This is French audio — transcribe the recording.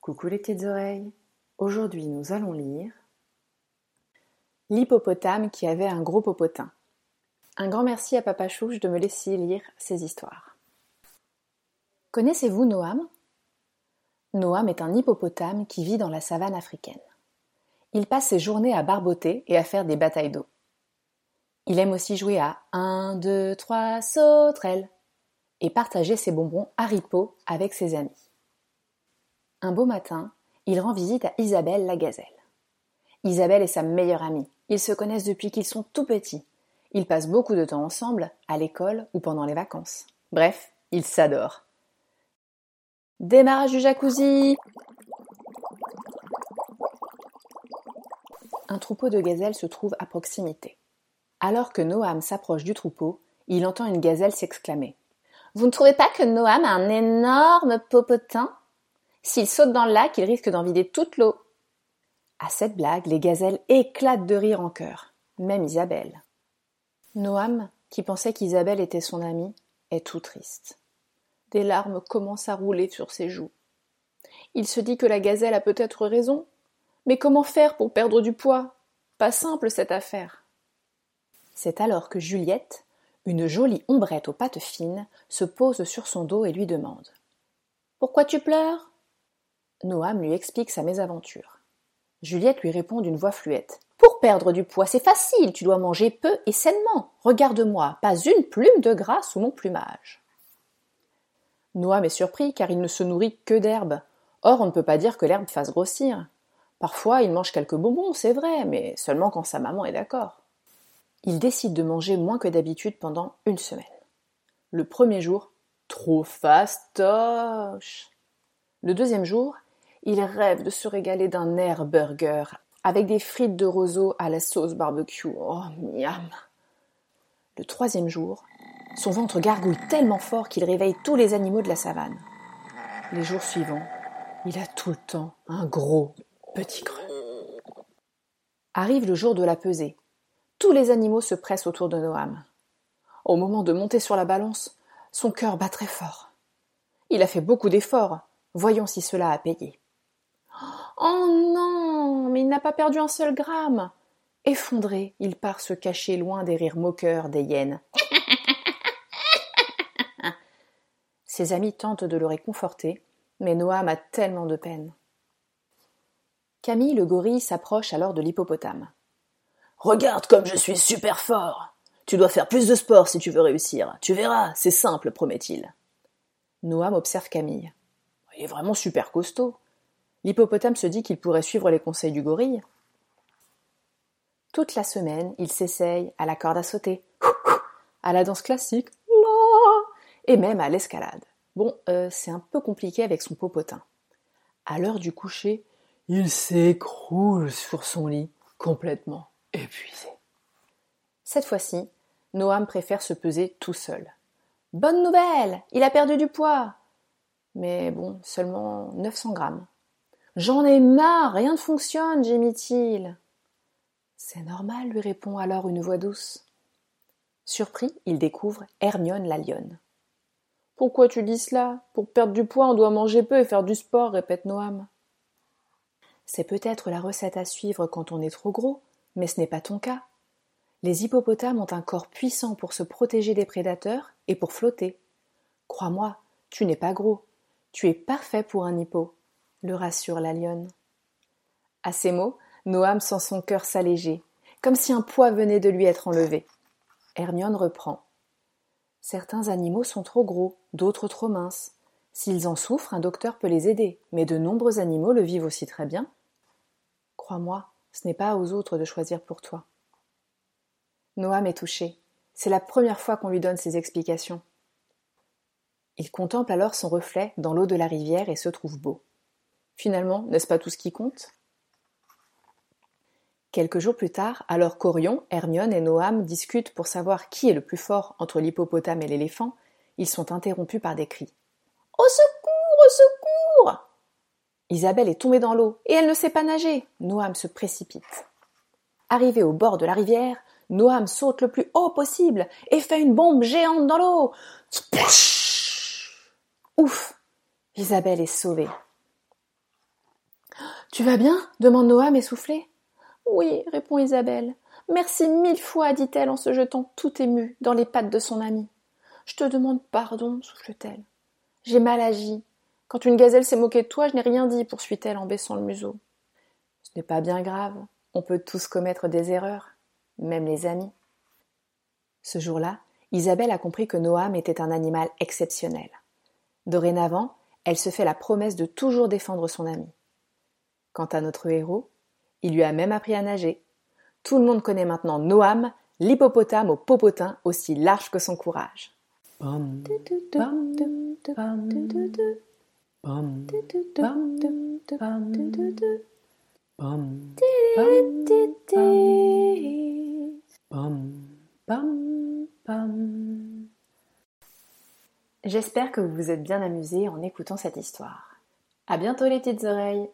Coucou les petites oreilles. Aujourd'hui, nous allons lire L'hippopotame qui avait un gros popotin. Un grand merci à Papa Chouche de me laisser lire ces histoires. Connaissez-vous Noam Noam est un hippopotame qui vit dans la savane africaine. Il passe ses journées à barboter et à faire des batailles d'eau. Il aime aussi jouer à 1, 2, 3, sauterelle et partager ses bonbons Haripo avec ses amis. Un beau matin, il rend visite à Isabelle la gazelle. Isabelle est sa meilleure amie. Ils se connaissent depuis qu'ils sont tout petits. Ils passent beaucoup de temps ensemble, à l'école ou pendant les vacances. Bref, ils s'adorent. Démarrage du jacuzzi Un troupeau de gazelles se trouve à proximité. Alors que Noam s'approche du troupeau, il entend une gazelle s'exclamer. Vous ne trouvez pas que Noam a un énorme popotin? S'il saute dans le lac, il risque d'en vider toute l'eau. À cette blague, les gazelles éclatent de rire en chœur, même Isabelle. Noam, qui pensait qu'Isabelle était son amie, est tout triste. Des larmes commencent à rouler sur ses joues. Il se dit que la gazelle a peut-être raison. Mais comment faire pour perdre du poids? Pas simple cette affaire. C'est alors que Juliette, une jolie ombrette aux pattes fines, se pose sur son dos et lui demande Pourquoi tu pleures? Noam lui explique sa mésaventure. Juliette lui répond d'une voix fluette. Pour perdre du poids, c'est facile, tu dois manger peu et sainement. Regarde-moi, pas une plume de gras sous mon plumage. Noam est surpris car il ne se nourrit que d'herbe. Or, on ne peut pas dire que l'herbe fasse grossir. Parfois, il mange quelques bonbons, c'est vrai, mais seulement quand sa maman est d'accord. Il décide de manger moins que d'habitude pendant une semaine. Le premier jour, trop fastoche. Le deuxième jour, il rêve de se régaler d'un air burger avec des frites de roseau à la sauce barbecue. Oh, miam. Le troisième jour, son ventre gargouille tellement fort qu'il réveille tous les animaux de la savane. Les jours suivants, il a tout le temps un gros petit creux. Arrive le jour de la pesée. Tous les animaux se pressent autour de Noam. Au moment de monter sur la balance, son cœur bat très fort. Il a fait beaucoup d'efforts. Voyons si cela a payé. Oh non, mais il n'a pas perdu un seul gramme. Effondré, il part se cacher loin des rires moqueurs des hyènes. Ses amis tentent de le réconforter, mais Noam a tellement de peine. Camille le gorille s'approche alors de l'hippopotame. Regarde comme je suis super fort. Tu dois faire plus de sport si tu veux réussir. Tu verras, c'est simple, promet-il. Noam observe Camille. Il est vraiment super costaud. L'hippopotame se dit qu'il pourrait suivre les conseils du gorille. Toute la semaine, il s'essaye à la corde à sauter, à la danse classique, et même à l'escalade. Bon, euh, c'est un peu compliqué avec son popotin. À l'heure du coucher, il s'écroule sur son lit, complètement épuisé. Cette fois-ci, Noam préfère se peser tout seul. Bonne nouvelle, il a perdu du poids. Mais bon, seulement 900 grammes. J'en ai marre, rien ne fonctionne, gémit-il. C'est normal, lui répond alors une voix douce. Surpris, il découvre Hermione la lionne. Pourquoi tu dis cela? Pour perdre du poids, on doit manger peu et faire du sport, répète Noam. C'est peut-être la recette à suivre quand on est trop gros, mais ce n'est pas ton cas. Les hippopotames ont un corps puissant pour se protéger des prédateurs et pour flotter. Crois-moi, tu n'es pas gros. Tu es parfait pour un hippo, le rassure la lionne. À ces mots, Noam sent son cœur s'alléger, comme si un poids venait de lui être enlevé. Hermione reprend. Certains animaux sont trop gros, d'autres trop minces. S'ils en souffrent, un docteur peut les aider, mais de nombreux animaux le vivent aussi très bien. Crois-moi, ce n'est pas aux autres de choisir pour toi. Noam est touché. C'est la première fois qu'on lui donne ces explications. Il contemple alors son reflet dans l'eau de la rivière et se trouve beau. Finalement, n'est-ce pas tout ce qui compte? Quelques jours plus tard, alors qu'Orion, Hermione et Noam discutent pour savoir qui est le plus fort entre l'hippopotame et l'éléphant, ils sont interrompus par des cris. Au secours, au secours Isabelle est tombée dans l'eau et elle ne sait pas nager. Noam se précipite. Arrivé au bord de la rivière, Noam saute le plus haut possible et fait une bombe géante dans l'eau. Ouf Isabelle est sauvée. Tu vas bien? demande Noam essoufflé. Oui, répond Isabelle. Merci mille fois, dit-elle en se jetant tout émue dans les pattes de son amie. Je te demande pardon, souffle-t-elle. J'ai mal agi. Quand une gazelle s'est moquée de toi, je n'ai rien dit, poursuit-elle en baissant le museau. Ce n'est pas bien grave. On peut tous commettre des erreurs, même les amis. Ce jour-là, Isabelle a compris que Noam était un animal exceptionnel. Dorénavant, elle se fait la promesse de toujours défendre son ami. Quant à notre héros, il lui a même appris à nager. Tout le monde connaît maintenant Noam, l'hippopotame au popotin aussi large que son courage. J'espère que vous vous êtes bien amusés en écoutant cette histoire. À bientôt les petites oreilles!